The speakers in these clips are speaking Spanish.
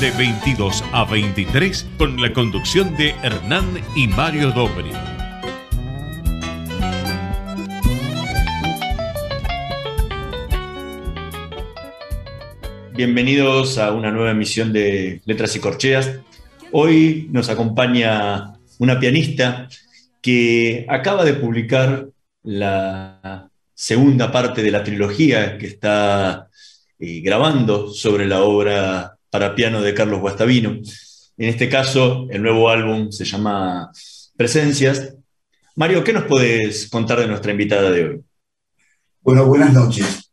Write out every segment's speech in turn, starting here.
de 22 a 23 con la conducción de Hernán y Mario Dobri. Bienvenidos a una nueva emisión de Letras y Corcheas. Hoy nos acompaña una pianista que acaba de publicar la segunda parte de la trilogía que está eh, grabando sobre la obra para piano de Carlos Guastavino. En este caso, el nuevo álbum se llama Presencias. Mario, ¿qué nos puedes contar de nuestra invitada de hoy? Bueno, buenas noches.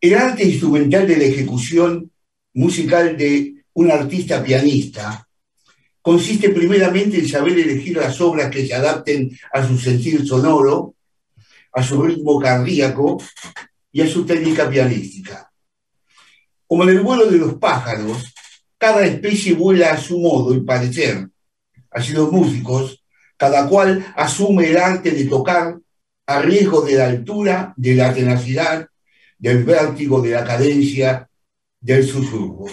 El arte instrumental de la ejecución musical de un artista pianista consiste primeramente en saber elegir las obras que se adapten a su sentir sonoro, a su ritmo cardíaco y a su técnica pianística. Como en el vuelo de los pájaros, cada especie vuela a su modo y parecer. Así los músicos, cada cual asume el arte de tocar a riesgo de la altura, de la tenacidad, del vértigo, de la cadencia, del susurro.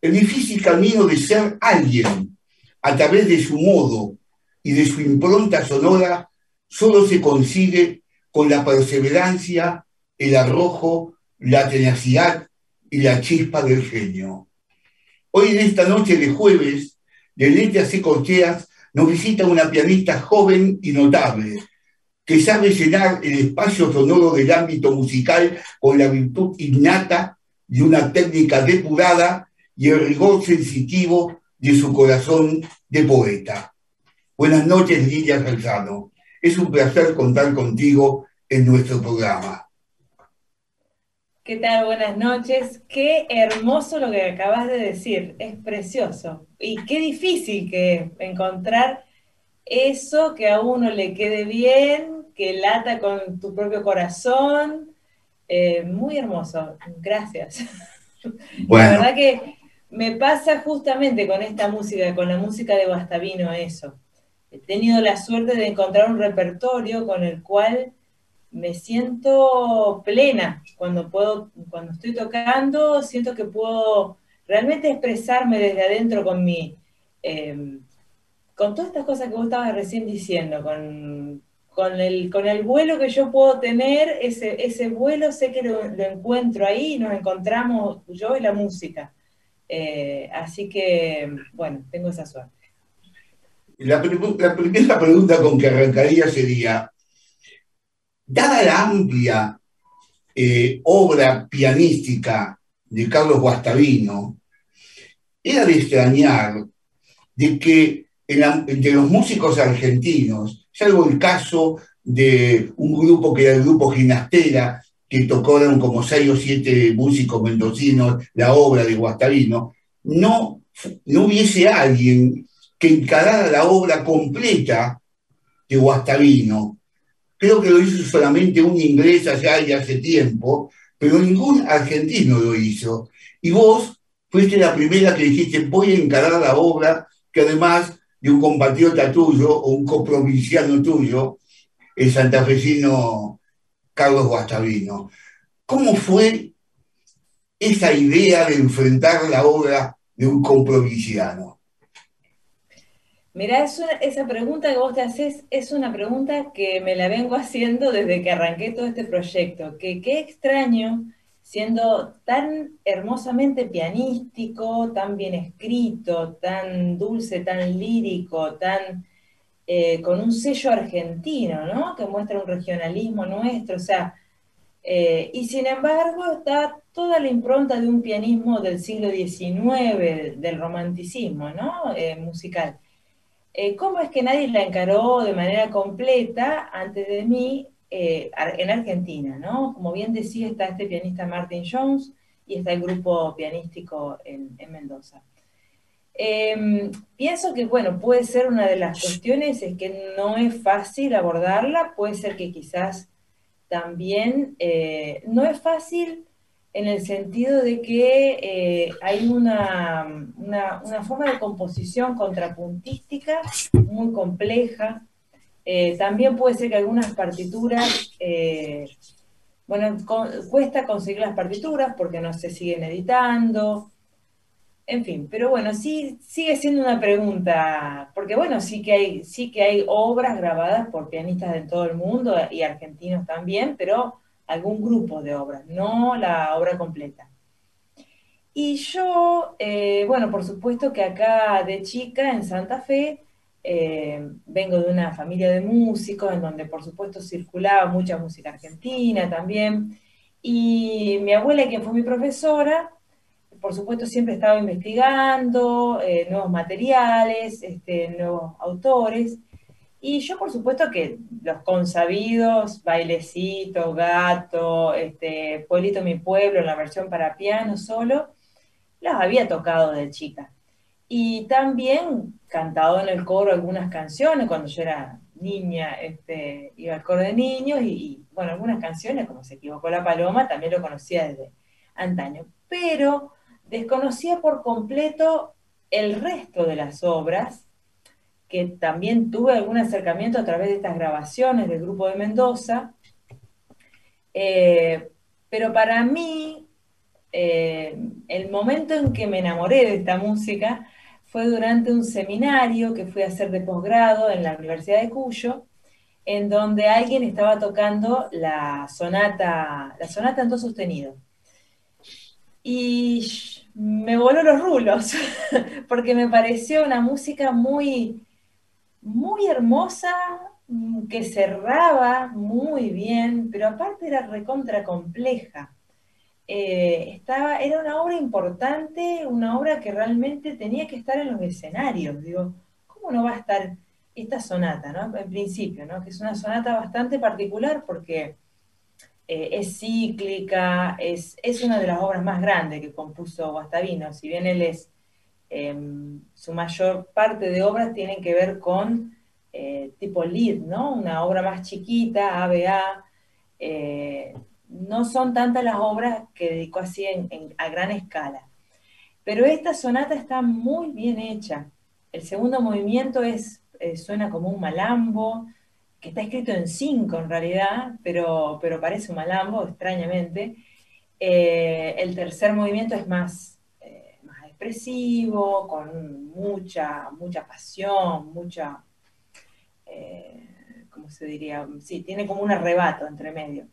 El difícil camino de ser alguien a través de su modo y de su impronta sonora solo se consigue con la perseverancia, el arrojo, la tenacidad y la chispa del genio. Hoy en esta noche de jueves, de Letras y Corcheas, nos visita una pianista joven y notable, que sabe llenar el espacio sonoro del ámbito musical con la virtud innata de una técnica depurada y el rigor sensitivo de su corazón de poeta. Buenas noches, Lidia Salzano. Es un placer contar contigo en nuestro programa. ¿Qué tal? Buenas noches. Qué hermoso lo que acabas de decir. Es precioso. Y qué difícil que encontrar eso que a uno le quede bien, que lata con tu propio corazón. Eh, muy hermoso. Gracias. La verdad que me pasa justamente con esta música, con la música de Bastavino, eso. He tenido la suerte de encontrar un repertorio con el cual me siento plena cuando puedo, cuando estoy tocando, siento que puedo realmente expresarme desde adentro con mi, em, con todas estas cosas que vos estabas recién diciendo, con, con, el, con el vuelo que yo puedo tener, ese, ese vuelo sé que lo, encuentro ahí, nos encontramos yo y la música. Eh, así que, bueno, tengo esa suerte. La, la primera pregunta con que arrancaría sería, Dada la amplia eh, obra pianística de Carlos Guastavino, era de extrañar de que entre los músicos argentinos, salvo el caso de un grupo que era el grupo Ginastera, que tocaron como seis o siete músicos mendocinos la obra de Guastavino, no, no hubiese alguien que encarara la obra completa de Guastavino, Creo que lo hizo solamente un inglés allá y hace tiempo, pero ningún argentino lo hizo. Y vos fuiste la primera que dijiste, voy a encarar la obra, que además de un compatriota tuyo o un coprovinciano tuyo, el santafesino Carlos Guastavino. ¿Cómo fue esa idea de enfrentar la obra de un Mira, esa pregunta que vos te haces es una pregunta que me la vengo haciendo desde que arranqué todo este proyecto, que qué extraño siendo tan hermosamente pianístico, tan bien escrito, tan dulce, tan lírico, tan eh, con un sello argentino, ¿no? Que muestra un regionalismo nuestro, o sea, eh, y sin embargo está toda la impronta de un pianismo del siglo XIX, del romanticismo, ¿no? Eh, musical. Eh, ¿cómo es que nadie la encaró de manera completa antes de mí eh, en Argentina? ¿no? Como bien decía, está este pianista Martin Jones y está el grupo pianístico en, Mendoza. Em, pienso que, bueno, puede ser una de las cuestiones, es que no es fácil abordarla, puede ser que quizás también eh, no es fácil en el sentido de que eh, hay una, una, forma de composición contrapuntística muy compleja. Eh, también puede ser que algunas partituras, bueno, cuesta conseguir las partituras porque no se siguen editando, en fin, pero bueno, sí sigue siendo una pregunta, porque bueno, sí que hay, sí que hay obras grabadas por pianistas de todo el mundo y argentinos también, pero algún grupo de obras, no la obra completa. Y yo, eh, bueno, por supuesto que acá de chica en Santa Fe, eh, vengo de una familia de músicos en donde por supuesto circulaba mucha música argentina también. Y mi abuela, quien fue mi profesora, por supuesto, siempre estaba investigando eh, nuevos materiales, este, nuevos autores. Y yo, por supuesto, que los consabidos, Bailecito, Gato, este, Pueblito Mi Pueblo, la versión para piano solo, los había tocado de chica. Y también cantado en el coro algunas canciones cuando yo era niña, este, iba al coro de niños y, y, bueno, algunas canciones, como Se equivocó la paloma, también lo conocía desde antaño. Pero desconocía por completo el resto de las obras, que también tuve algún acercamiento a través de estas grabaciones del grupo de Mendoza, eh, pero para mí eh, el momento en que me enamoré de esta música fue durante un seminario que fui a hacer de posgrado en la Universidad de Cuyo, en donde alguien estaba tocando la sonata, la sonata en do sostenido. Y me voló los rulos, porque me pareció una música muy, muy hermosa, mm, que cerraba muy bien, pero aparte era recontra compleja. Eh, estaba, era una obra importante, una obra que realmente tenía que estar en los escenarios. Digo, ¿cómo no va a estar esta sonata, ¿no? En principio, ¿no? Que es una sonata bastante particular porque eh, es cíclica, es, es, una de las obras más grandes que compuso Guastavino, si bien él es, em, su mayor parte de obras tienen que ver con eh, tipo lead, ¿no? Una obra más chiquita, ABA, eh, no son tantas las obras que dedicó así a gran escala. Pero esta sonata está muy bien hecha. El segundo movimiento es, suena como un malambo, que está escrito en cinco en realidad, pero, pero parece un malambo, extrañamente. Eh, el tercer movimiento es eh, más expresivo, con mucha, mucha pasión, mucha, eh, ¿cómo se diría? Sí, tiene como un arrebato entre medio.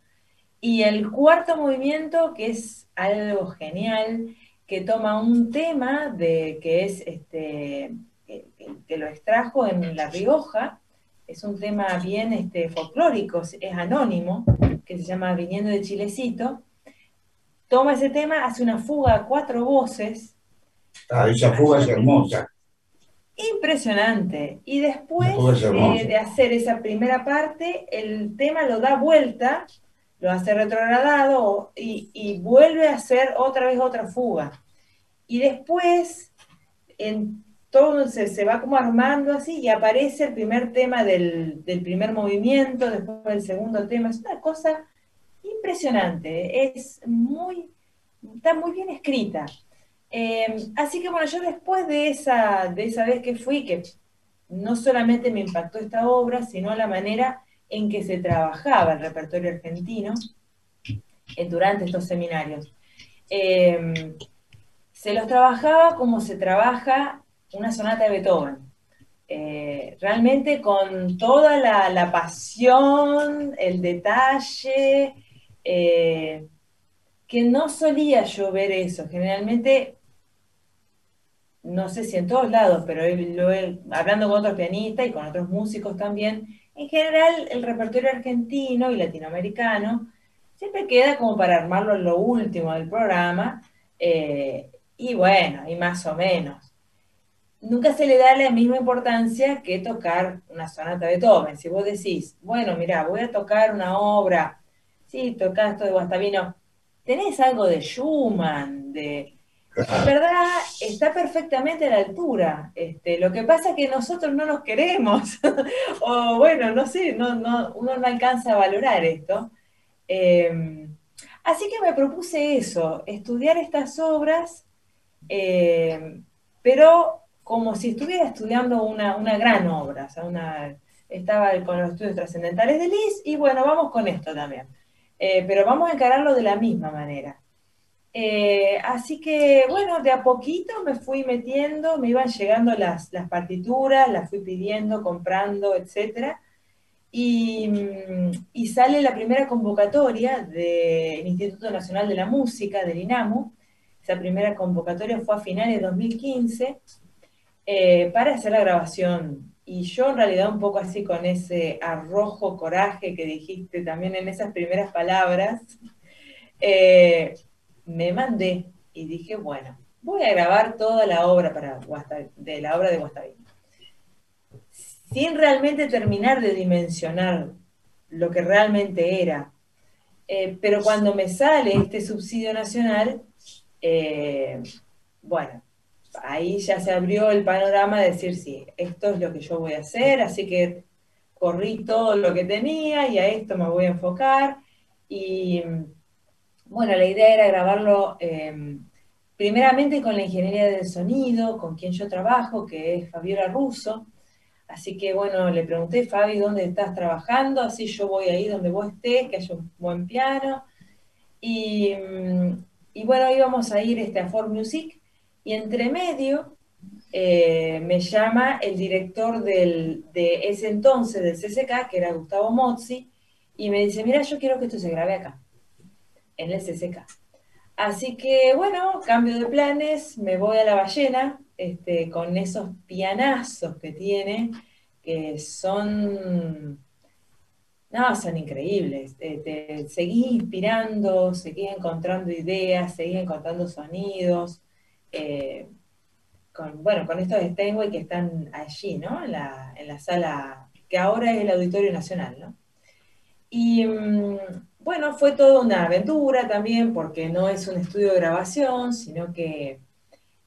Y el cuarto movimiento, que es algo genial, que toma un tema de, que es este, que lo extrajo en La Rioja, es un tema bien este, folclórico, es anónimo, que se llama Viniendo de Chilecito. Toma ese tema, hace una fuga a cuatro voces. Ah, esa fuga es hermosa. Impresionante. Y después eh, de hacer esa primera parte, el tema lo da vuelta, lo hace retrogradado y, y vuelve a hacer otra vez otra fuga. Y después, en todo se, va como armando así y aparece el primer tema del, primer movimiento, después el segundo tema. Es una cosa impresionante, es muy, está muy bien escrita. Eh, así que bueno, yo después de esa, de esa vez que fui, que no solamente me impactó esta obra, sino la manera en que se trabajaba el repertorio argentino eh, durante estos seminarios. Eh, se los trabajaba como se trabaja una sonata de Beethoven. Eh, realmente con toda la, pasión, el detalle, eh, que no solía yo ver eso. Generalmente, no sé si en todos lados, pero hablando con otros pianistas y con otros músicos también, en general el repertorio argentino y latinoamericano siempre queda como para armarlo en lo último del programa, eh, y bueno, y más o menos nunca se le da la misma importancia que tocar una sonata de Beethoven. Si vos decís, bueno, mira, voy a tocar una obra, sí, tocás esto de Guastavino, tenés algo de Schumann, de... En verdad, está perfectamente a la altura. Este, lo que pasa es que nosotros no nos queremos, o bueno, no sé, no, no, uno no alcanza a valorar esto. Eh, así que me propuse eso, estudiar estas obras, eh, pero como si estuviera estudiando una, gran obra, o sea, una, estaba con los estudios trascendentales de Liz, y bueno, vamos con esto también. Eh, pero vamos a encararlo de la misma manera. Eh, así que, bueno, de a poquito me fui metiendo, me iban llegando las, partituras, las fui pidiendo, comprando, etc. Y, y, sale la primera convocatoria del Instituto Nacional de la Música, del INAMU. Esa primera convocatoria fue a finales de 2015 eh, para hacer la grabación. Y yo en realidad un poco así con ese arrojo, coraje que dijiste también en esas primeras palabras, eh, me mandé y dije, bueno, voy a grabar toda la obra para de la obra de Guastavino. Sin realmente terminar de dimensionar lo que realmente era. Eh, pero cuando me sale este subsidio nacional, bueno, ahí ya se abrió el panorama de decir, sí, esto es lo que yo voy a hacer, así que corrí todo lo que tenía y a esto me voy a enfocar. Y bueno, la idea era grabarlo em, primeramente con la ingeniería del sonido, con quien yo trabajo, que es Fabiola Russo. Así que bueno, le pregunté, Fabi, ¿dónde estás trabajando? Así yo voy ahí donde vos estés, que haya un buen piano. Y, y bueno, íbamos a ir este, a Ford Music y entre medio eh, me llama el director de ese entonces del CCK, que era Gustavo Mozzi, y me dice, mira, yo quiero que esto se grabe acá, en el CCK. Así que bueno, cambio de planes, me voy a la ballena este, con esos pianazos que tiene, que son, no, son increíbles. Te, seguí inspirando, seguí encontrando ideas, seguí encontrando sonidos. Eh, con, bueno, con estos Steinway que están allí, ¿no? En la, sala, que ahora es el Auditorio Nacional, ¿no? Y mm, bueno, fue toda una aventura también, porque no es un estudio de grabación, sino que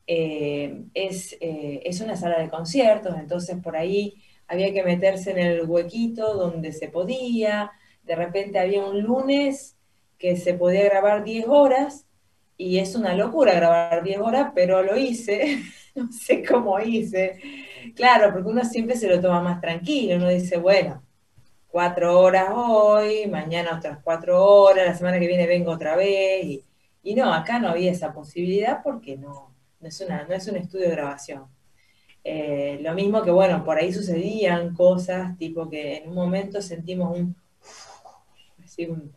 eh, es, eh, es una sala de conciertos, entonces por ahí había que meterse en el huequito donde se podía, de repente había un lunes que se podía grabar 10 horas, y es una locura grabar 10 horas, pero lo hice, no sé cómo hice. Claro, porque uno siempre se lo toma más tranquilo, uno dice, bueno, cuatro horas hoy, mañana otras cuatro horas, la semana que viene vengo otra vez, y, no, acá no había esa posibilidad porque no, no, es, una, no es un estudio de grabación. Eh, lo mismo que, bueno, por ahí sucedían cosas, tipo que en un momento sentimos un, así un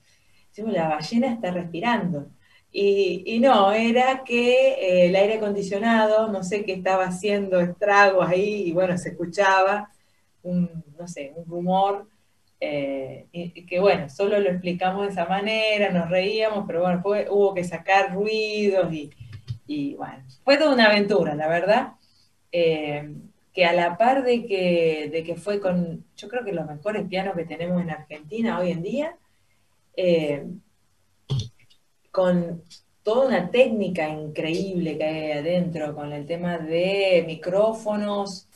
decimos, la ballena está respirando y, no, era que eh, el aire acondicionado, no sé qué estaba haciendo estragos ahí, y bueno, se escuchaba un, no sé, un rumor, eh, que bueno, solo lo explicamos de esa manera, nos reíamos, pero bueno, hubo que sacar ruidos y, bueno, fue toda una aventura, la verdad. Eh, que a la par de que, de que fue con, yo creo que los mejores pianos que tenemos en Argentina hoy en día, con toda una técnica increíble que hay adentro, con el tema de micrófonos,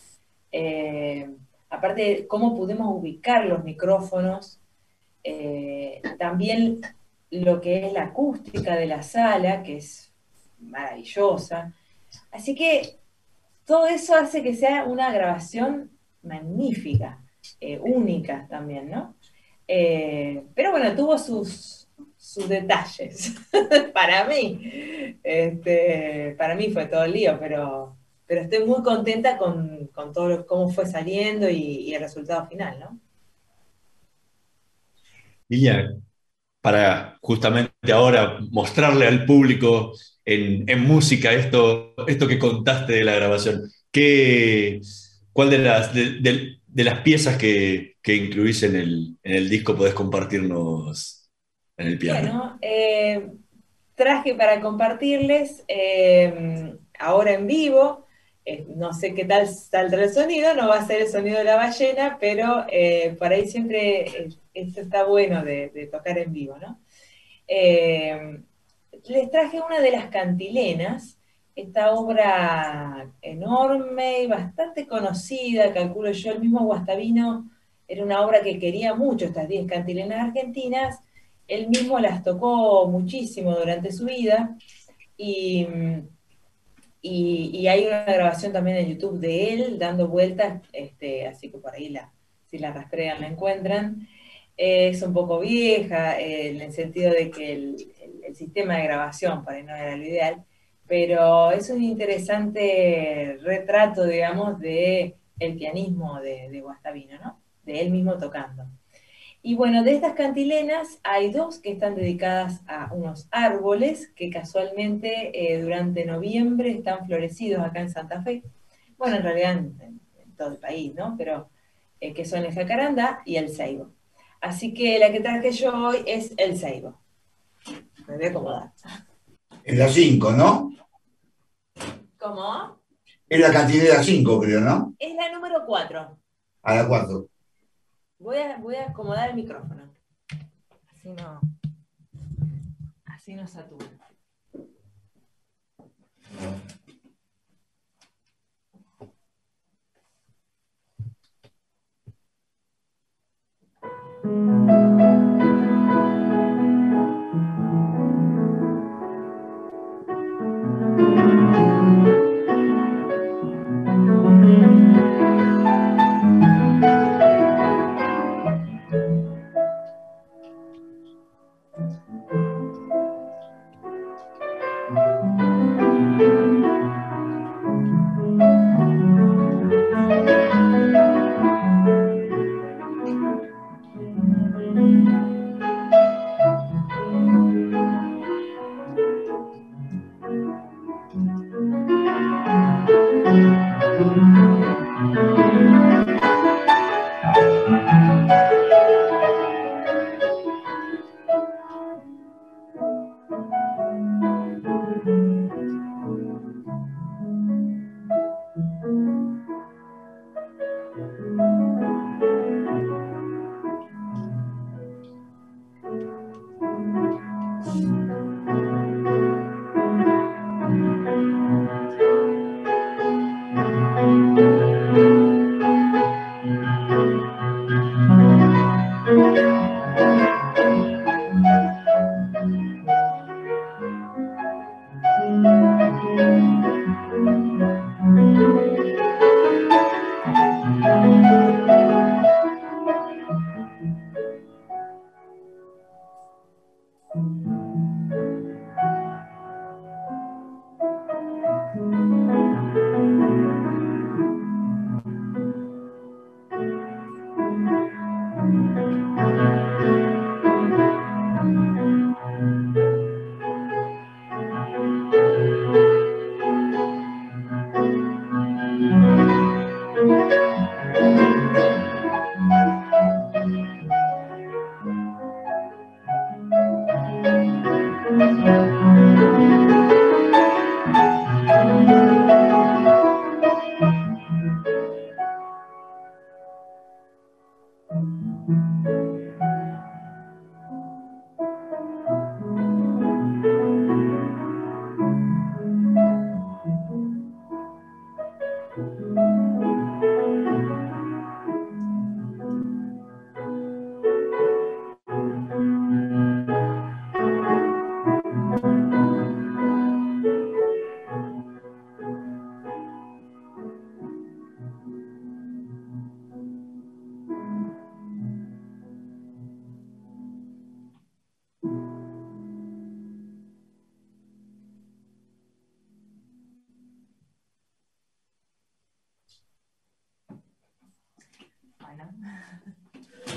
eh, aparte de cómo podemos ubicar los micrófonos, eh, también lo que es la acústica de la sala, que es maravillosa. Así que todo eso hace que sea una grabación magnífica, eh, única también, ¿no? pero bueno, tuvo sus, sus detalles. para mí, este, para mí fue todo el lío, pero, pero estoy muy contenta con, todo cómo fue saliendo y, el resultado final, ¿no? Lilia, para justamente ahora mostrarle al público en, música esto, esto que contaste de la grabación, ¿qué, ¿cuál de las, de, las piezas que, que incluís en el, en el disco podés compartirnos en el piano? Bueno, eh, traje para compartirles eh, ahora en vivo. Eh, no sé qué tal saldrá el sonido, no va a ser el sonido de la ballena, pero por ahí siempre esto está bueno de, tocar en vivo, ¿no? les traje una de las cantilenas, esta obra enorme y bastante conocida, calculo yo, el mismo Guastavino, era una obra que quería mucho, estas 10 cantilenas argentinas, él mismo las tocó muchísimo durante su vida y, hay una grabación también en YouTube de él dando vueltas, este, así que por ahí la, si la rastrean la encuentran. es un poco vieja en el sentido de que el, el, sistema de grabación por ahí no era lo ideal, pero es un interesante retrato, digamos, de el pianismo de, de Guastavino, ¿no? De él mismo tocando. Y bueno, de estas cantilenas hay dos que están dedicadas a unos árboles que casualmente eh, durante noviembre están florecidos acá en Santa Fe. Bueno, en realidad en, todo el país, ¿no? Pero eh, que son el jacaranda y el ceibo. Así que la que traje yo hoy es el ceibo. Me voy a acomodar. En la 5, ¿no? ¿Cómo? Es la cantilena 5, creo, ¿no? Es la número 4. A la 4. Voy a, voy a acomodar el micrófono. Así no. Así no satura.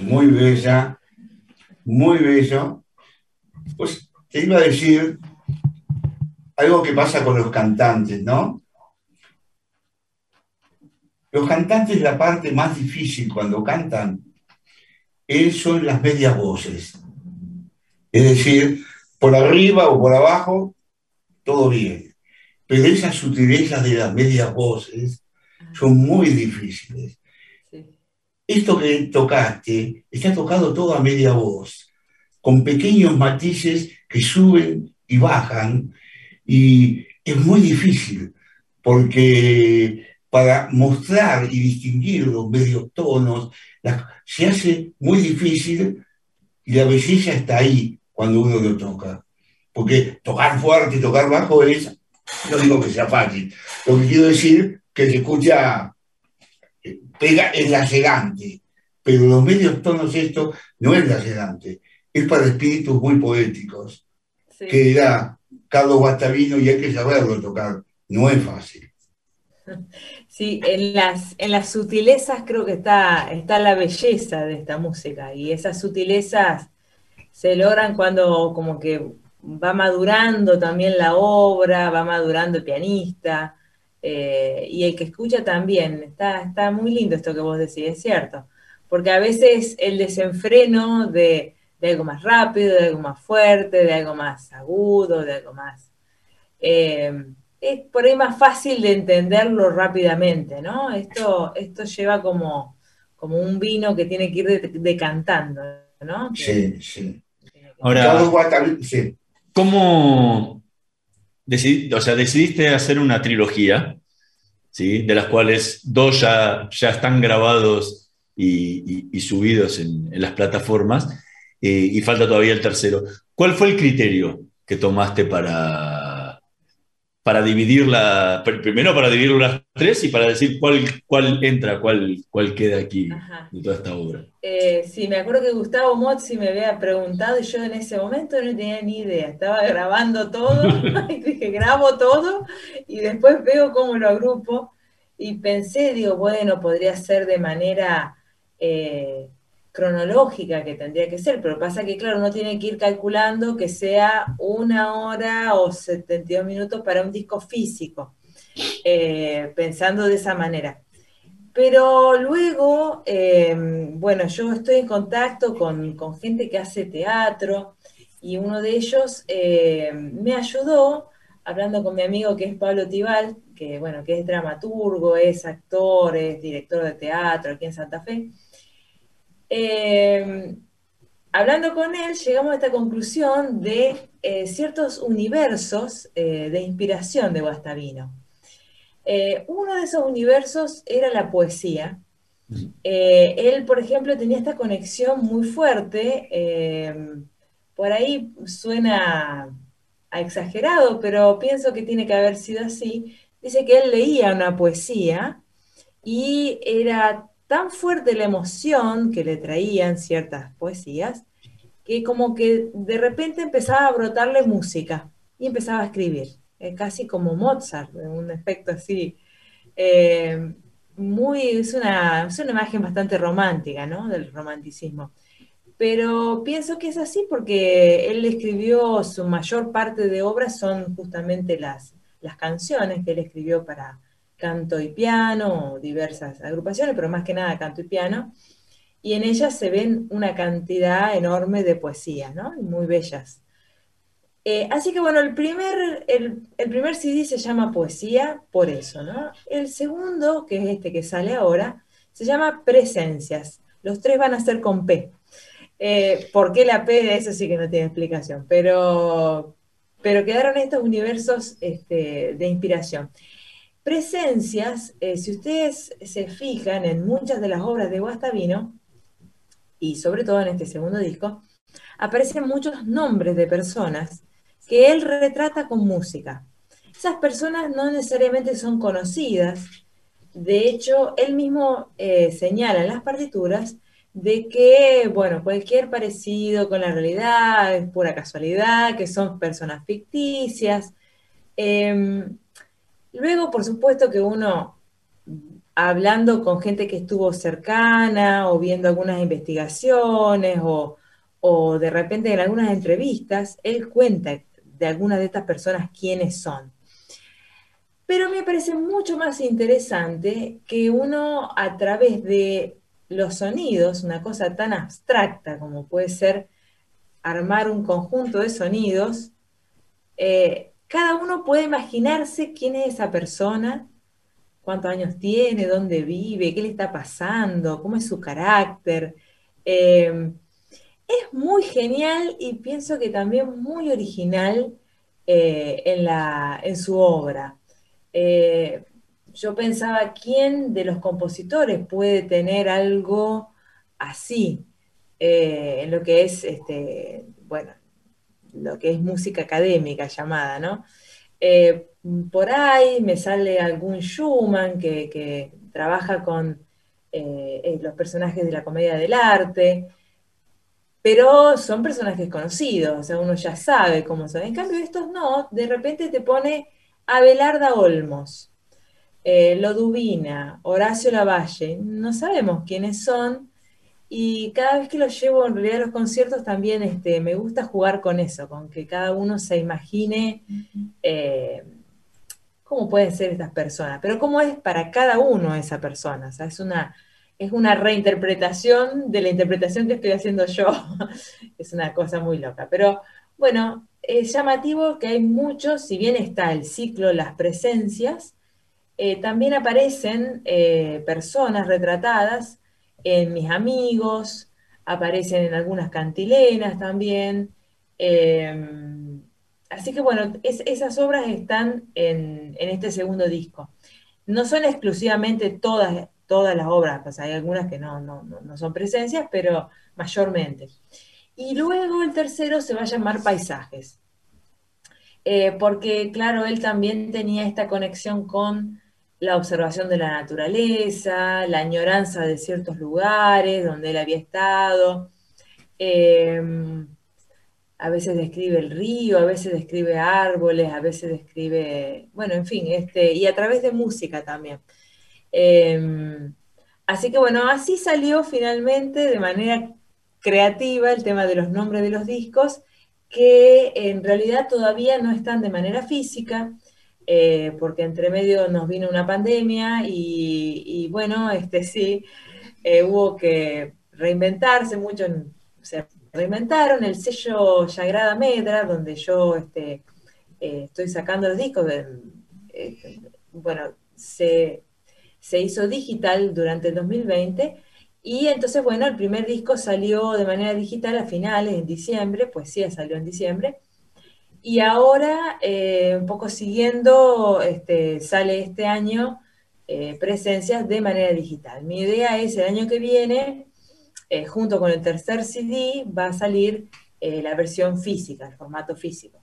Muy bella, muy bello. Pues te iba a decir algo que pasa con los cantantes, ¿no? Los cantantes, la parte más difícil cuando cantan son las medias voces. Es decir, por arriba o por abajo, todo bien. Pero esas sutilezas de las medias voces son muy difíciles esto que tocaste está tocado todo a media voz, con pequeños matices que suben y bajan, y es muy difícil, porque para mostrar y distinguir los medios tonos, se hace muy difícil y la belleza está ahí cuando uno lo toca. Porque tocar fuerte y tocar bajo es, no digo que sea fácil, lo que quiero decir que se escucha, pega en la lacerante, pero los medios tonos esto no es lacerante, es para espíritus muy poéticos, que da Carlos Guastavino y hay que saberlo tocar, no es fácil. Sí, en las, en las sutilezas creo que está, está la belleza de esta música y esas sutilezas se logran cuando como que va madurando también la obra, va madurando el pianista eh, y el que escucha también. Está, está muy lindo esto que vos decís, es cierto, porque a veces el desenfreno de, algo más rápido, de algo más fuerte, de algo más agudo, de algo más... Eh, es por ahí más fácil de entenderlo rápidamente, ¿no? Esto, esto lleva como, como un vino que tiene que ir decantando, ¿no? Sí, sí. Ahora, ¿cómo o sea, decidiste hacer una trilogía, ¿sí? de las cuales dos ya, ya están grabados y, subidos en, las plataformas, eh, y falta todavía el tercero? ¿Cuál fue el criterio que tomaste para para dividirla, primero para dividir las tres y para decir cuál, cuál entra, cuál, cuál queda aquí de toda esta obra. Eh, sí, me acuerdo que Gustavo Mozzi me había preguntado y yo en ese momento no tenía ni idea, estaba grabando todo y dije, grabo todo y después veo cómo lo agrupo y pensé, digo, bueno, podría ser de manera... Eh, cronológica que tendría que ser, pero pasa que, claro, uno tiene que ir calculando que sea una hora o 72 minutos para un disco físico, eh, pensando de esa manera. Pero luego, em, bueno, yo estoy en contacto con, gente que hace teatro y uno de ellos em, me ayudó, hablando con mi amigo que es Pablo Tibal, que, bueno, que es dramaturgo, es actor, es director de teatro aquí en Santa Fe, eh, hablando con él, llegamos a esta conclusión de eh, ciertos universos eh, de inspiración de Guastavino. uno de esos universos era la poesía. él, por ejemplo, tenía esta conexión muy fuerte. por ahí suena a exagerado, pero pienso que tiene que haber sido así. Dice que él leía una poesía y era tan fuerte la emoción que le traían ciertas poesías, que como que de repente empezaba a brotarle música y empezaba a escribir, casi como Mozart, un efecto así. Eh, muy, es una, es una imagen bastante romántica, ¿no? Del romanticismo. Pero pienso que es así porque él escribió, su mayor parte de obras son justamente las, las canciones que él escribió para, canto y piano, diversas agrupaciones, pero más que nada canto y piano, y en ellas se ven una cantidad enorme de poesías, ¿no? Muy bellas. Eh, así que bueno, el primer, el, primer CD se llama Poesía por eso, ¿no? El segundo, que es este que sale ahora, se llama Presencias. Los tres van a ser con P. Eh, ¿Por qué la P? Eso sí que no tiene explicación, pero, pero quedaron estos universos este, de inspiración presencias, eh, si ustedes se fijan en muchas de las obras de Guastavino, y sobre todo en este segundo disco, aparecen muchos nombres de personas que él retrata con música. Esas personas no necesariamente son conocidas, de hecho, él mismo eh, señala en las partituras de que, bueno, cualquier parecido con la realidad es pura casualidad, que son personas ficticias. Em, Luego, por supuesto que uno, hablando con gente que estuvo cercana o viendo algunas investigaciones o, de repente en algunas entrevistas, él cuenta de algunas de estas personas quiénes son. Pero me parece mucho más interesante que uno a través de los sonidos, una cosa tan abstracta como puede ser armar un conjunto de sonidos, eh, cada uno puede imaginarse quién es esa persona, cuántos años tiene, dónde vive, qué le está pasando, cómo es su carácter. Eh, es muy genial y pienso que también muy original eh, en, la, en, su obra. Eh, yo pensaba, ¿quién de los compositores puede tener algo así en lo que es, este, bueno, lo que es música académica llamada, ¿no? por ahí me sale algún Schumann que, trabaja con los personajes de la comedia del arte, pero son personajes conocidos, o sea, uno ya sabe cómo son. En cambio, estos no, de repente te pone Abelarda Olmos, eh, Lodubina, Horacio Lavalle, no sabemos quiénes son, y cada vez que los llevo en realidad a los conciertos también este, me gusta jugar con eso, con que cada uno se imagine eh, cómo pueden ser estas personas, pero cómo es para cada uno esa persona, es una es una reinterpretación de la interpretación que estoy haciendo yo. es una cosa muy loca. Pero bueno, es llamativo que hay muchos, si bien está el ciclo Las Presencias, eh, también aparecen eh, personas retratadas en mis amigos, aparecen en algunas cantilenas también. Em, así que bueno, esas obras están en, en este segundo disco. No son exclusivamente todas todas las obras, pues hay algunas que no, no, son presencias, pero mayormente. Y luego el tercero se va a llamar Paisajes, eh, porque claro, él también tenía esta conexión con la observación de la naturaleza, la añoranza de ciertos lugares donde él había estado. Em, a veces describe el río, a veces describe árboles, a veces describe, bueno, en fin, este, y a través de música también. Em, así que bueno, así salió finalmente de manera creativa el tema de los nombres de los discos, que en realidad todavía no están de manera física, eh, porque entre medio nos vino una pandemia y, bueno, este sí, eh, hubo que reinventarse mucho, se reinventaron el sello Yagrada Medra, donde yo este, eh, estoy sacando los discos, bueno, se se hizo digital durante el 2020 y entonces, bueno, el primer disco salió de manera digital a finales, en diciembre, sí, salió en diciembre. Y ahora, eh, un poco siguiendo, este, sale este año eh, presencias de manera digital. Mi idea es el año que viene, eh, junto con el tercer CD, va a salir la versión física, el formato físico.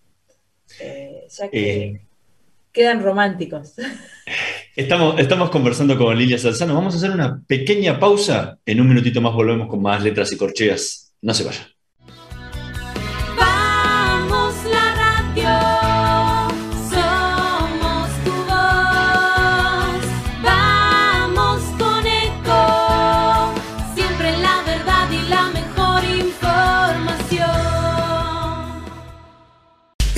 ya que quedan románticos. Estamos, estamos conversando con Lilia Salzano. Vamos a hacer una pequeña pausa. En un minutito más volvemos con más letras y corcheas. No se vayan.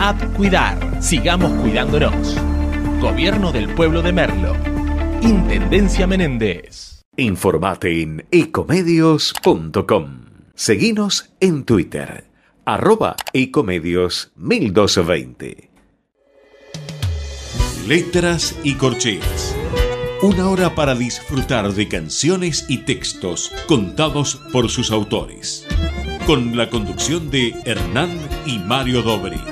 App Cuidar. Sigamos cuidándonos. Gobierno del Pueblo de Merlo. Intendencia Menéndez. Informate en ecomedios.com. Seguinos en Twitter. Arroba ecomedios 1220. Letras y corcheas. Una hora para disfrutar de canciones y textos contados por sus autores. Con la conducción de Hernán y Mario Dobri.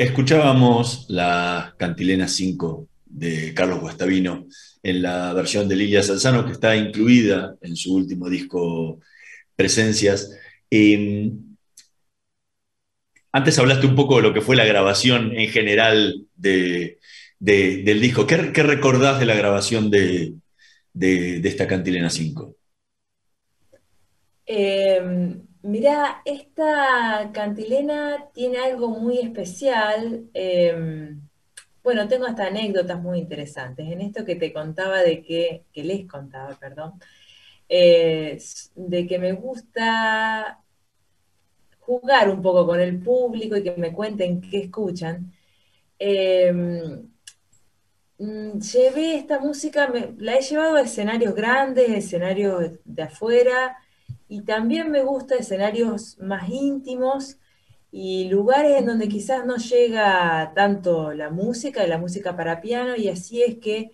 Escuchábamos la Cantilena 5 de Carlos Guastavino en la versión de Lilia Salzano que está incluida en su último disco Presencias. Eh, antes hablaste un poco de lo que fue la grabación en general de, de- del disco. ¿Qué, recordás de la grabación de, de- esta Cantilena 5? Eh, mira, esta cantilena tiene algo muy especial. eh, bueno, tengo hasta anécdotas muy interesantes. En esto que te contaba de que, que les contaba, perdón, eh, de que me gusta jugar un poco con el público y que me cuenten qué escuchan. Eh, mm, llevé esta música, la he llevado a escenarios grandes, escenarios de afuera, y también me gusta escenarios más íntimos y lugares en donde quizás no llega tanto la música, la música para piano, y así es que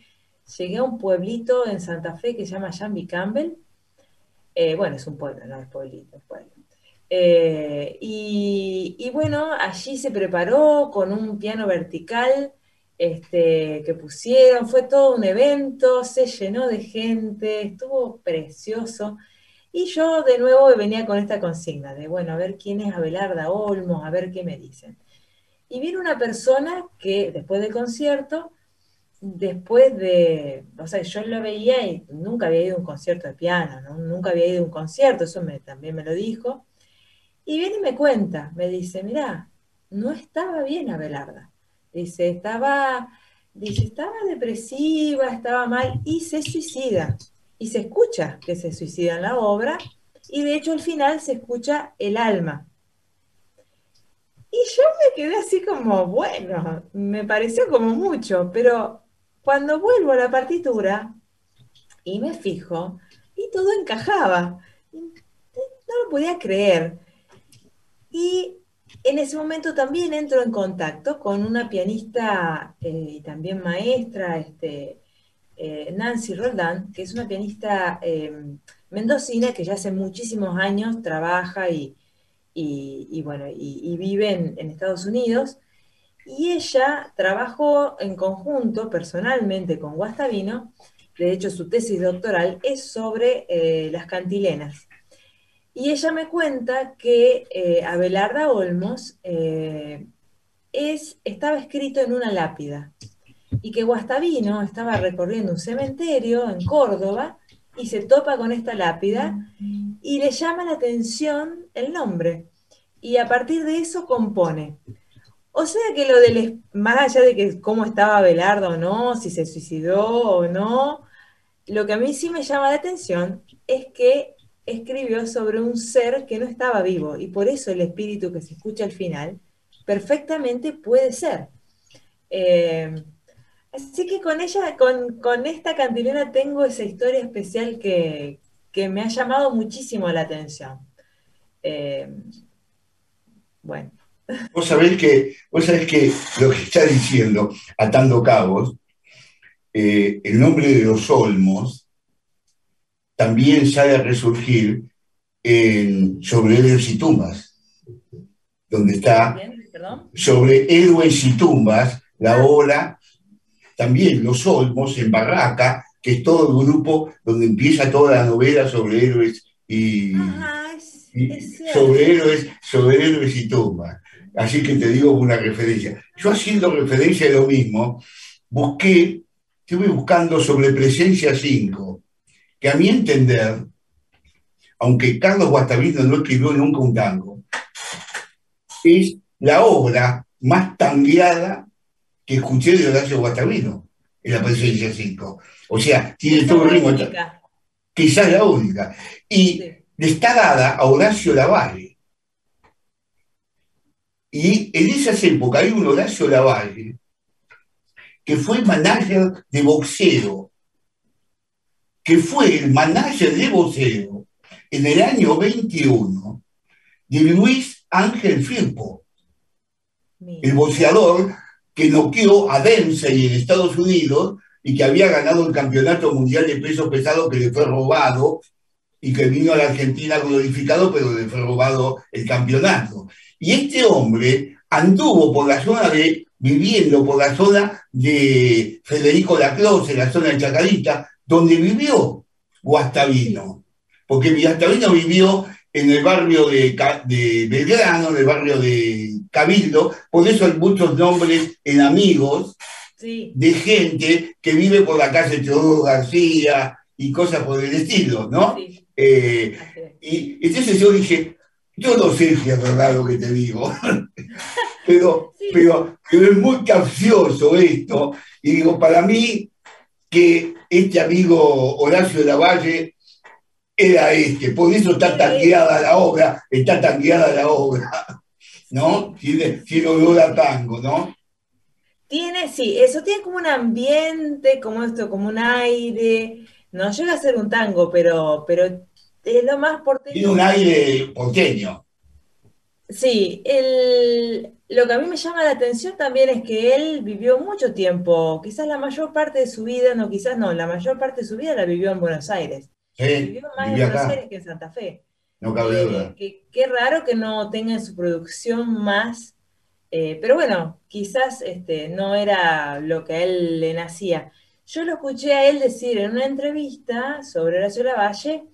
llegué a un pueblito en Santa Fe que se llama Jambi Campbell. Eh, bueno, es un pueblo, no es pueblito, es pueblo. Eh, y, y bueno, allí se preparó con un piano vertical este, que pusieron, fue todo un evento, se llenó de gente, estuvo precioso. Y yo de nuevo venía con esta consigna de, bueno, a ver quién es Abelarda Olmos, a ver qué me dicen. Y vino una persona que después del concierto, después de, o sea, yo lo veía y nunca había ido a un concierto de piano, ¿no? Nunca había ido a un concierto, eso también me lo dijo. Y viene y me cuenta, me dice, mirá, no estaba bien Abelarda. Dice, estaba, dice, estaba depresiva, estaba mal y se suicida. Y se escucha que se suicida en la obra y de hecho al final se escucha el alma. Y yo me quedé así como, bueno, me pareció como mucho, pero cuando vuelvo a la partitura y me fijo, y todo encajaba, no lo podía creer. Y en ese momento también entro en contacto con una pianista eh, y también maestra, este, eh, Nancy Roldán, que es una pianista eh, mendocina que ya hace muchísimos años trabaja y, bueno, y, vive en, Estados Unidos. Y ella trabajó en conjunto, personalmente, con Guastavino. De hecho, su tesis doctoral es sobre eh, las cantilenas. Y ella me cuenta que Abelarda Olmos es, estaba escrito en una lápida y que Guastavino estaba recorriendo un cementerio en Córdoba y se topa con esta lápida y le llama la atención el nombre. Y a partir de eso compone. O sea que lo del, más allá de que cómo estaba Abelardo o no, si se suicidó o no, lo que a mí sí me llama la atención es que escribió sobre un ser que no estaba vivo y por eso el espíritu que se escucha al final perfectamente puede ser. Eh, así que con ella, con, con esta cantilena tengo esa historia especial que, que me ha llamado muchísimo la atención. Eh, bueno, Vos sabés que, vos sabés que lo que está diciendo, atando cabos, eh, el nombre de los Olmos también sale a resurgir en Sobre Héroes y Tumbas, donde está sobre Héroes y Tumbas, la obra, también Los Olmos en Barraca, que es todo el grupo donde empieza toda la novela sobre héroes y, Ajá, es, y- es sobre héroes, sobre héroes y tumbas. Así que te digo una referencia. Yo haciendo referencia a lo mismo, busqué, estuve buscando sobre Presencia 5, que a mi entender, aunque Carlos Guastavino no escribió nunca un tango, es la obra más tangueada que escuché de Horacio Guastavino en la Presencia 5. O sea, tiene todo el ritmo, única. quizás la única. Y Sí. le está dada a Horacio Lavalle. Y en esas épocas hay un Horacio Lavalle que fue manager de boxeo, que fue el manager de boxeo en el año 21 de Luis Ángel Firpo, Mira. el boxeador que noqueó a Dempsey en Estados Unidos y que había ganado el campeonato mundial de peso pesado que le fue robado y que vino a la Argentina glorificado, pero le fue robado el campeonato. Y este hombre anduvo por la zona de, viviendo por la zona de Federico Lacroze, la zona de Chacarita, donde vivió Guastavino. Porque Guastavino vivió en el barrio de, de Belgrano, en el barrio de Cabildo, por eso hay muchos nombres en amigos Sí, de gente que vive por la calle Teodoro García y cosas por el estilo, ¿no? sí, Eh, y entonces yo dije, yo no sé si es verdad lo que te digo, pero, Sí. pero, pero es muy capcioso esto. Y digo, para mí que este amigo Horacio de la Valle era este, por eso está Sí. tanqueada la obra, está tanqueada la obra, ¿no? Tiene, tiene olor a tango, ¿no? Tiene, sí, eso tiene como un ambiente, como esto, como un aire. No llega a ser un tango, pero, pero es lo más porteño. Tiene un aire porteño. Sí, el- lo que a mí me llama la atención también es que él vivió mucho tiempo, quizás la mayor parte de su vida, no, quizás no, la mayor parte de su vida la vivió en Buenos Aires. ¿Sí? Vivió más en Buenos Aires que en Santa Fe. no cabe Eh, duda. Qué raro que no tenga en su producción más, eh, pero bueno, quizás este, no era lo que a él le nacía. Yo lo escuché a él decir en una entrevista sobre Horacio Lavalle,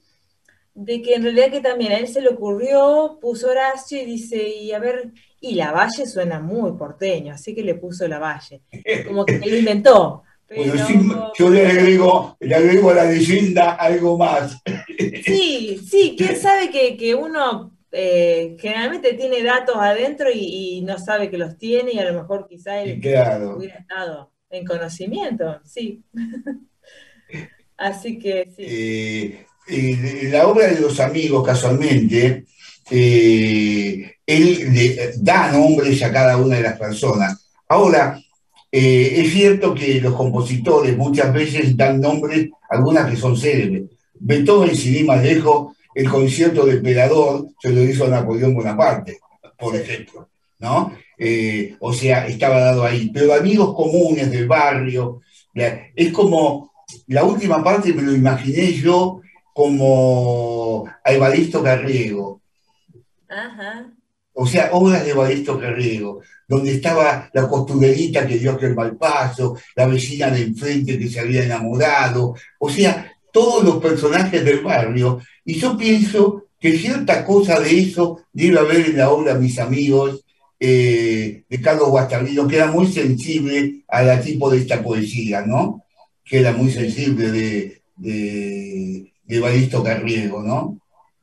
de que en realidad que también a él se le ocurrió, puso Horacio y dice, y a ver, y Lavalle suena muy porteño, así que le puso Lavalle. Como que lo inventó. Pero- sí, yo le agrego, le agrego a la leyenda algo más. Sí, sí, quién sabe que, que uno eh, generalmente tiene datos adentro y, y no sabe que los tiene y a lo mejor quizá él Claro. hubiera estado en conocimiento, sí. Así que sí, Eh, eh, la obra de los amigos, casualmente, eh, él le da nombres a cada una de las personas. Ahora, eh, es cierto que los compositores muchas veces dan nombres, algunas que son célebres. Beethoven, sin ir más lejos, el concierto del Emperador se lo hizo a Napoleón Bonaparte, por ejemplo, ¿no? Eh, o sea, estaba dado ahí. Pero amigos comunes del barrio, es como, la última parte me lo imaginé yo como a Evaristo Carriego, ajá, o sea, obras de Evaristo Carriego, donde estaba la costurerita que dio aquel mal paso, la vecina de enfrente que se había enamorado, o sea, todos los personajes del barrio, y yo pienso que cierta cosa de eso debe haber en la obra Mis Amigos eh, de Carlos Guastavino, que era muy sensible a la tipo de esta poesía, ¿no? Que era muy sensible de, de, de Evaristo Carriego, ¿no?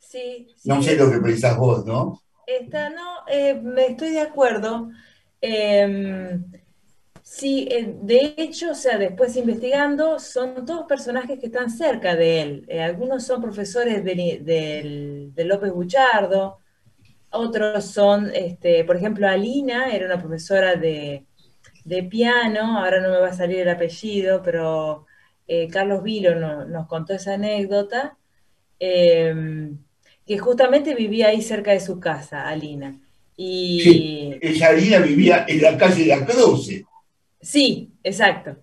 sí, sí. No sé lo que pensás vos, ¿no? Está, no, eh, me estoy de acuerdo. Em, sí, eh, de hecho, o sea, después investigando, son todos personajes que están cerca de él. Eh, algunos son profesores de López Buchardo, otros son, este, por ejemplo, Alina era una profesora de, de piano, ahora no me va a salir el apellido, pero Carlos Vilo no- nos contó esa anécdota. Que justamente vivía ahí cerca de su casa, Alina. Y Sí. Esa Alina vivía en la calle de la Cruce. sí, exacto.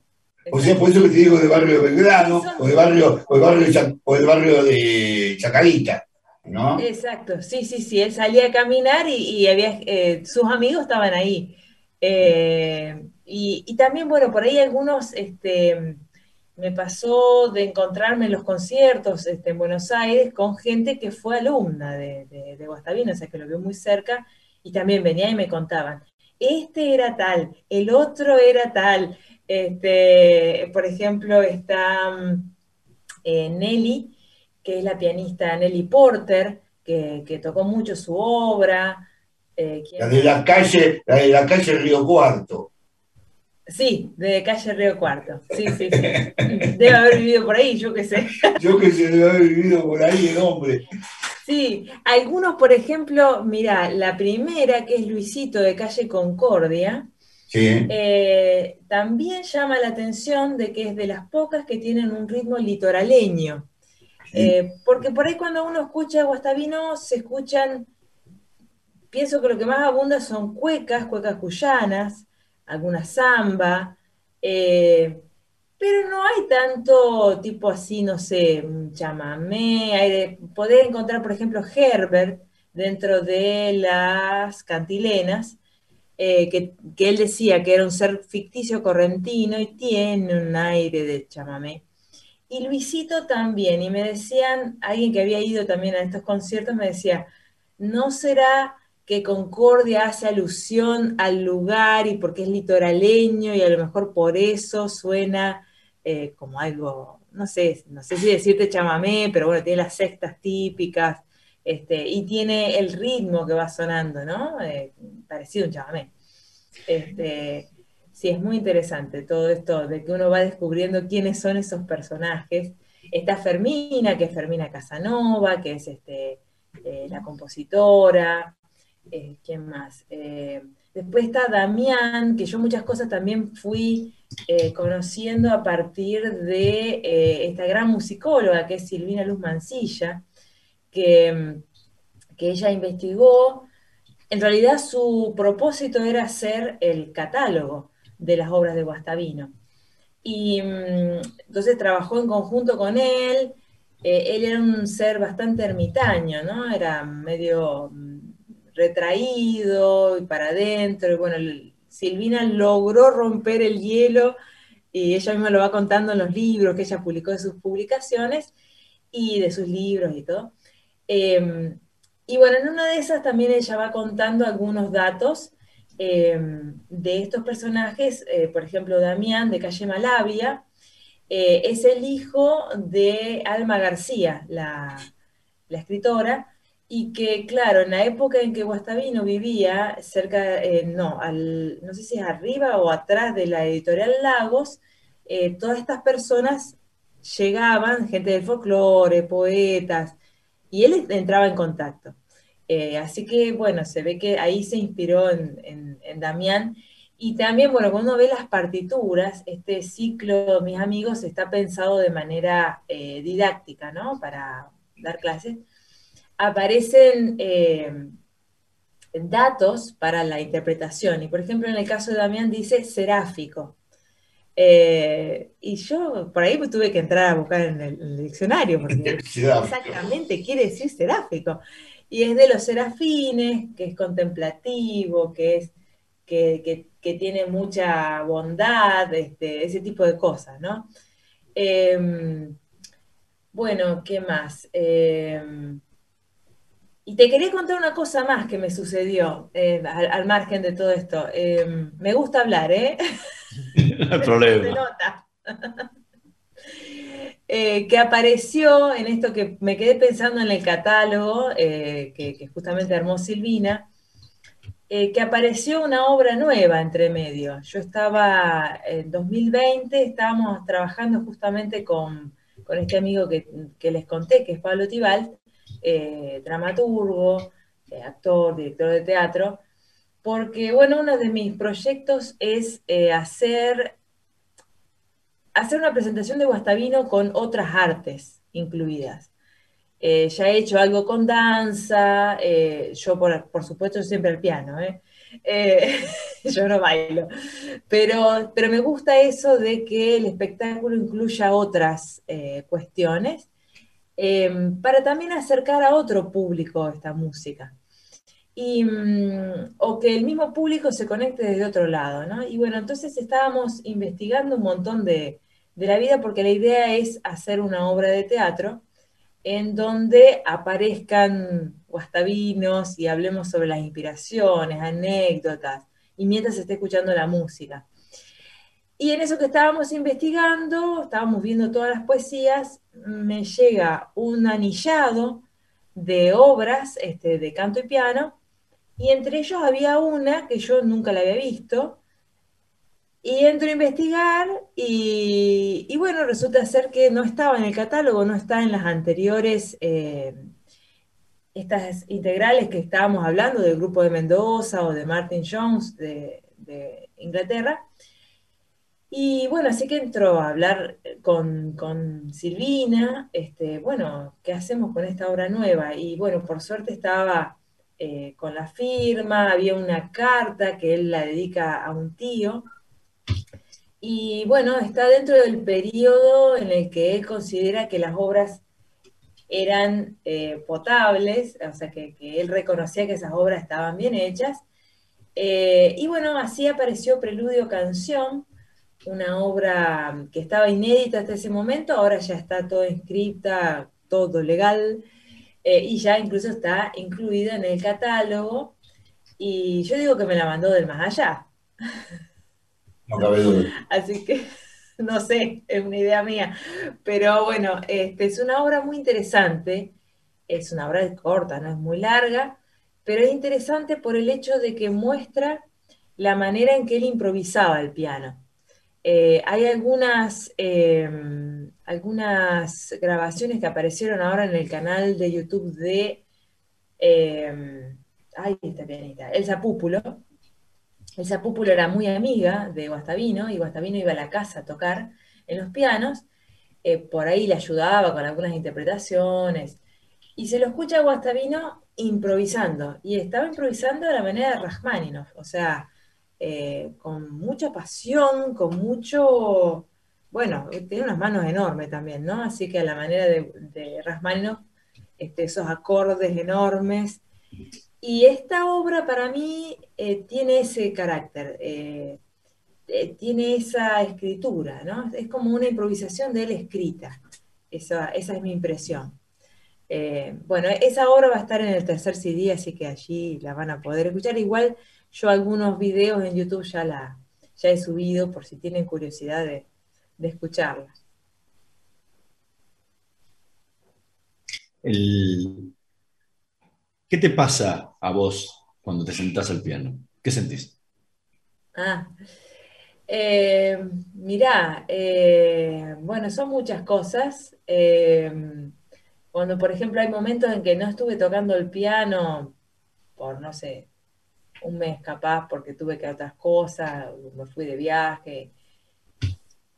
O sea, por eso que te digo del barrio de Belgrano, o del barrio, o barrio, de Cha- o del barrio de Chacarita, ¿no? Exacto, sí, sí, sí. Él salía a caminar y, y había, eh, sus amigos estaban ahí. Eh, y, y también, bueno, por ahí algunos, este, me pasó de encontrarme en los conciertos este, en Buenos Aires con gente que fue alumna de, de, Guastavino, o sea, que lo vio muy cerca y también venía y me contaban, este era tal, el otro era tal. Este, por ejemplo, está mm, eh, Nelly, que es la pianista Nelly Porter, que, tocó mucho su obra. eh, ¿quién La de la calle, la de la calle Río Cuarto. Sí, de calle Río Cuarto. Sí, sí, sí. Debe haber vivido por ahí, yo qué sé. Yo que se debe haber vivido por ahí el hombre. Sí, algunos, por ejemplo, mira, la primera, que es Luisito de calle Concordia, Sí. eh, también llama la atención de que es de las pocas que tienen un ritmo litoraleño. Eh, porque por ahí cuando uno escucha Guastavino, se escuchan, pienso que lo que más abunda son cuecas, cuecas cuyanas, alguna samba, eh, pero no hay tanto tipo así, no sé, chamamé, hay de- podés encontrar, por ejemplo, Herbert dentro de las cantilenas, eh, que, que él decía que era un ser ficticio correntino y tiene un aire de chamamé. Y Luisito también, y me decían, alguien que había ido también a estos conciertos, me decía, ¿no será que Concordia hace alusión al lugar y porque es litoraleño y a lo mejor por eso suena eh, como algo, no sé, no sé si decirte chamamé, pero bueno, tiene las sextas típicas, este, y tiene el ritmo que va sonando, ¿no? Eh, parecido un chamamé. Este, sí, es muy interesante todo esto de que uno va descubriendo quiénes son esos personajes. Está Fermina, que es Fermina Casanova, que es este, eh, la compositora. Eh, ¿Quién más? Eh, después está Damián, que yo muchas cosas también fui eh, conociendo a partir de esta gran musicóloga que es Silvina Luz Mancilla, que, que ella investigó. En realidad su propósito era hacer el catálogo de las obras de Guastavino. Y mm, entonces trabajó en conjunto con él. Él era un ser bastante ermitaño, ¿no? Era medio mm, retraído y para adentro. Y bueno, Silvina logró romper el hielo y ella misma lo va contando en los libros que ella publicó de sus publicaciones y de sus libros y todo. Eh, y bueno, en una de esas también ella va contando algunos datos eh, de estos personajes, eh, por ejemplo, Damián de Calle Malavia, eh, es el hijo de Alma García, la escritora, y que, claro, en la época en que Guastavino vivía, cerca, eh, no, al, no sé si es arriba o atrás de la editorial Lagos, eh, todas estas personas llegaban, gente del folclore, poetas, y él entraba en contacto. Eh, así que, bueno, se ve que ahí se inspiró en, en- en Damián. Y también, bueno, cuando uno ve las partituras, este ciclo, mis amigos, está pensado de manera didáctica, ¿no? Para dar clases. Aparecen eh, datos para la interpretación. Y, por ejemplo, en el caso de Damián dice seráfico. Eh, y yo por ahí tuve que entrar a buscar en el, en el diccionario, porque exactamente quiere decir seráfico. Y es de los serafines, que es contemplativo, que es que, que- que tiene mucha bondad, este, ese tipo de cosas, ¿no? Eh, bueno, ¿qué más? Eh, y te quería contar una cosa más que me sucedió eh, al, al margen de todo esto. Eh, me gusta hablar, ¿eh? No hay Se problema. nota. Eh, que apareció en esto que me quedé pensando en el catálogo, que, que justamente armó Silvina, que apareció una obra nueva entre medio. Yo estaba en 2020, estábamos trabajando justamente con, con este amigo que, que les conté, que es Pablo Tibalt, eh, dramaturgo, eh, actor, director de teatro, porque, bueno, uno de mis proyectos es eh, hacer hacer una presentación de Guastavino con otras artes incluidas. Ya he hecho algo con danza, yo por, por supuesto siempre al piano, yo no bailo, pero, pero me gusta eso de que el espectáculo incluya otras cuestiones eh, para también acercar a otro público esta música. Y, mm, o que el mismo público se conecte desde otro lado, ¿no? Y bueno, entonces estábamos investigando un montón de, de la vida porque la idea es hacer una obra de teatro en donde aparezcan guastavinos y hablemos sobre las inspiraciones, anécdotas, y mientras se esté escuchando la música. Y en eso que estábamos investigando, estábamos viendo todas las poesías, me llega un anillado de obras este, de canto y piano, y entre ellos había una que yo nunca la había visto, y entro a investigar y, bueno, resulta ser que no estaba en el catálogo, no está en las anteriores, eh, estas integrales que estábamos hablando del grupo de Mendoza o de Martin Jones de Inglaterra. Y bueno, así que entró a hablar con, con Silvina, este, bueno, ¿qué hacemos con esta obra nueva? Y bueno, por suerte estaba eh, con la firma, había una carta que él la dedica a un tío. Y bueno, está dentro del periodo en el que él considera que las obras eran eh, potables, o sea, que, él reconocía que esas obras estaban bien hechas. Eh, y bueno, así apareció Preludio Canción, una obra que estaba inédita hasta ese momento, ahora ya está todo inscrita, todo legal, eh, y ya incluso está incluida en el catálogo. Y yo digo que me la mandó del más allá. No cabe duda. Así que no sé, es una idea mía. Pero bueno, este, es una obra muy interesante. Es una obra corta, no es muy larga, pero es interesante por el hecho de que muestra la manera en que él improvisaba el piano. Eh, hay algunas, eh, algunas grabaciones que aparecieron ahora en el canal de YouTube de eh, ay, esta pianista, Elsa Púpulo. Elsa Púpulo era muy amiga de Guastavino y Guastavino iba a la casa a tocar en los pianos. eh, por ahí le ayudaba con algunas interpretaciones. Y se lo escucha a Guastavino improvisando. Y estaba improvisando de la manera de Rachmaninoff. O sea, eh, con mucha pasión, con mucho, bueno, tiene unas manos enormes también, ¿no? Así que a la manera de, de este, esos acordes enormes. Y esta obra para mí eh, tiene ese carácter, eh, tiene esa escritura, ¿no? Es como una improvisación de él escrita. Esa, esa es mi impresión. Bueno, esa obra va a estar en el tercer CD, así que allí la van a poder escuchar. Igual yo algunos videos en YouTube ya, la, ya he subido por si tienen curiosidad de, de escucharla. El- ¿Qué te pasa a vos cuando te sentás al piano? ¿Qué sentís? Ah, eh, mirá, eh, bueno, son muchas cosas. Eh, cuando, por ejemplo, hay momentos en que no estuve tocando el piano por, no sé, un mes capaz porque tuve que hacer otras cosas, me fui de viaje.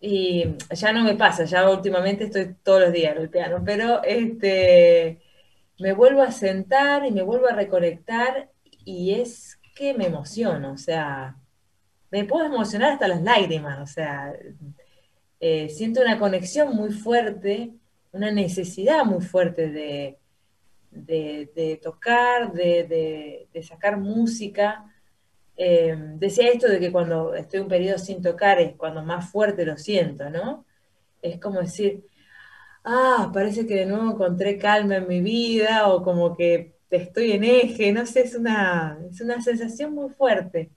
Y ya no me pasa, ya últimamente estoy todos los días en el piano, pero este, me vuelvo a sentar y me vuelvo a reconectar y es que me emociono, o sea, me puedo emocionar hasta las lágrimas, o sea, eh, siento una conexión muy fuerte, una necesidad muy fuerte de, de- tocar, de, sacar música. Eh, decía esto de que cuando estoy un periodo sin tocar es cuando más fuerte lo siento, ¿no? Es como decir, ah, parece que de nuevo encontré calma en mi vida o como que estoy en eje, no sé, es una, es una sensación muy fuerte.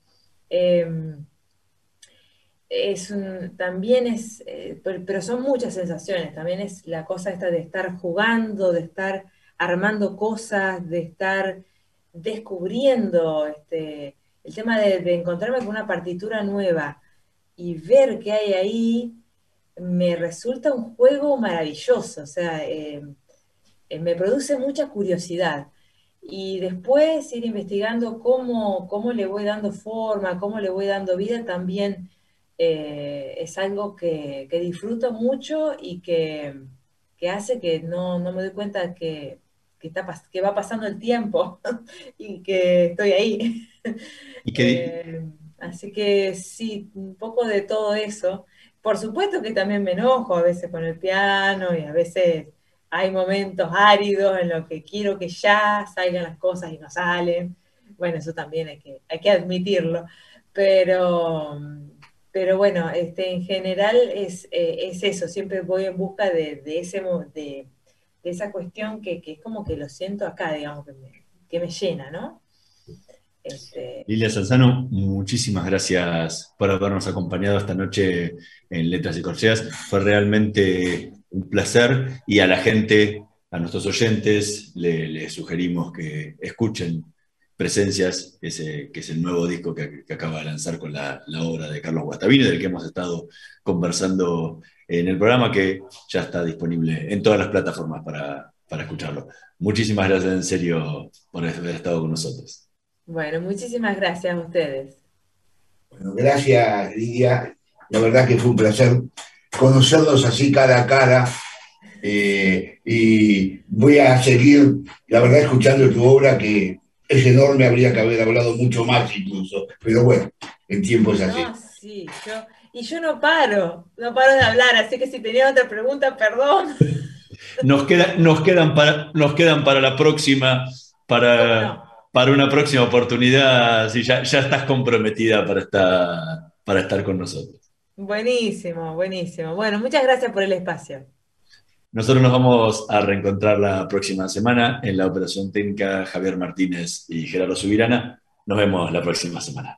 Eh, es también es, eh, pero son muchas sensaciones, también es la cosa esta de estar jugando, de estar armando cosas, de estar descubriendo, este, el tema de, encontrarme con una partitura nueva y ver qué hay ahí, me resulta un juego maravilloso, o sea, eh, eh, me produce mucha curiosidad. Y después ir investigando cómo, cómo le voy dando forma, cómo le voy dando vida, también eh, es algo que, que disfruto mucho y que, que hace que no, no me doy cuenta que, que, está, pas- que va pasando el tiempo y que estoy ahí. ¿Y qué, Eh, así que sí, un poco de todo eso. Por supuesto que también me enojo a veces con el piano y a veces hay momentos áridos en los que quiero que ya salgan las cosas y no salen. Bueno, eso también hay que, hay que admitirlo. Pero, pero bueno, este, en general es, eh, es eso, siempre voy en busca de, de ese, de, de esa cuestión que, que es como que lo siento acá, digamos, que me, que me llena, ¿no? Este, Lilia Salzano, muchísimas gracias por habernos acompañado esta noche en Letras y Corcheas. Fue realmente un placer y a la gente, a nuestros oyentes, le, le sugerimos que escuchen Presencias, ese, que es el nuevo disco que, que acaba de lanzar con la, la obra de Carlos Guastavino, del que hemos estado conversando en el programa, que ya está disponible en todas las plataformas para, para escucharlo. Muchísimas gracias en serio por haber estado con nosotros. bueno, muchísimas gracias a ustedes. Bueno, gracias, Lidia. La verdad que fue un placer conocerlos así cara a cara. eh, y voy a seguir, la verdad, escuchando tu obra, que es enorme, habría que haber hablado mucho más incluso. Pero bueno, el tiempo es así. No, sí, yo, y yo no paro, no paro de hablar, así que si tenía otra pregunta, perdón. Nos, queda- nos, quedan para, nos quedan para la próxima, para, No, para una próxima oportunidad, si ya, ya estás comprometida para estar, para estar con nosotros. Buenísimo, buenísimo. Bueno, muchas gracias por el espacio. Nosotros nos vamos a reencontrar la próxima semana en la operación técnica Javier Martínez y Gerardo Subirana. Nos vemos la próxima semana.